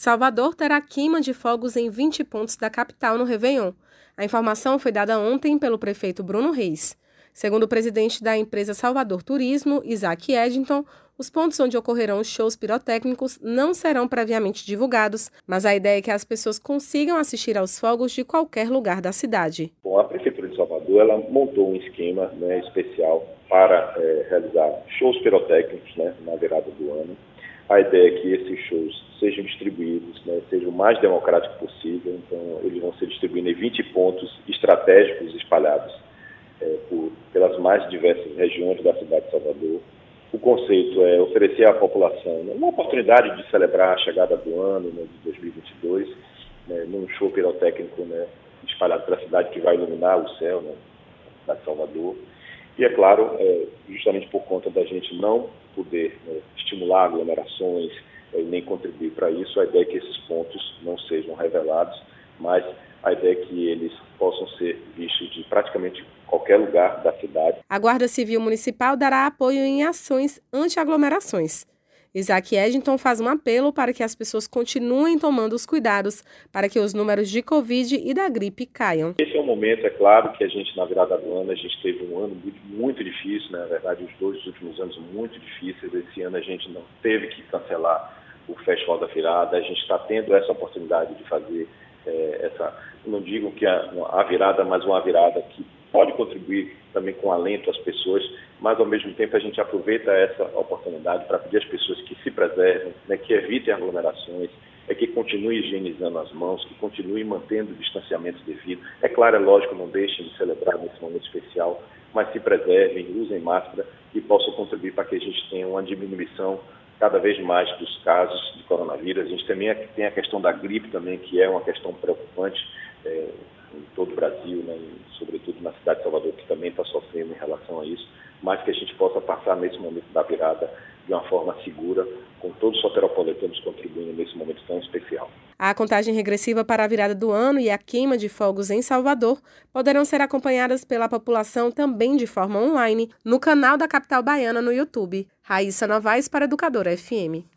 Salvador terá queima de fogos em 20 pontos da capital no Réveillon. A informação foi dada ontem pelo prefeito Bruno Reis. Segundo o presidente da empresa Salvador Turismo, Isaac Eddington, os pontos onde ocorrerão os shows pirotécnicos não serão previamente divulgados, mas a ideia é que as pessoas consigam assistir aos fogos de qualquer lugar da cidade. Bom, a Prefeitura de Salvador ela montou um esquema né, especial para é, realizar shows pirotécnicos né, na virada do ano. A ideia é que esses shows sejam distribuídos, né, sejam o mais democrático possível. Então, eles vão ser distribuídos em 20 pontos estratégicos espalhados é, por, pelas mais diversas regiões da cidade de Salvador o conceito é oferecer à população né, uma oportunidade de celebrar a chegada do ano né, de 2022, né, num show pirotécnico né, espalhado pela cidade que vai iluminar o céu, da Salvador. E é claro, é, justamente por conta da gente não poder né, estimular aglomerações é, nem contribuir para isso, a ideia é que esses pontos não sejam revelados, mas a ideia é que eles possam ser vistos de praticamente qualquer lugar da cidade. A Guarda Civil Municipal dará apoio em ações anti-aglomerações. Isaac Eddington faz um apelo para que as pessoas continuem tomando os cuidados para que os números de Covid e da gripe caiam. Esse é um momento, é claro, que a gente, na virada do ano, a gente teve um ano muito, muito difícil, né? na verdade, os dois últimos anos muito difíceis. Esse ano a gente não teve que cancelar o Festival da Virada, a gente está tendo essa oportunidade de fazer é, essa, não digo que a, a virada, mas uma virada que pode contribuir também com alento às pessoas, mas ao mesmo tempo a gente aproveita essa oportunidade para pedir às pessoas que se preservem, né, que evitem aglomerações, é que continuem higienizando as mãos, que continuem mantendo o distanciamento devido. É claro, é lógico, não deixem de celebrar nesse momento especial, mas se preservem, usem máscara e possam contribuir para que a gente tenha uma diminuição cada vez mais dos casos de coronavírus. A gente também tem a questão da gripe também, que é uma questão preocupante é, em todo o Brasil, né, sobretudo na cidade de Salvador, que também está sofrendo em relação a isso, mas que a gente possa passar nesse momento da virada de uma forma segura, com todos os soteropolitanos contribuindo nesse momento tão especial. A contagem regressiva para a virada do ano e a queima de fogos em Salvador poderão ser acompanhadas pela população também de forma online no canal da capital baiana no YouTube. Raíssa Novaes para Educadora FM.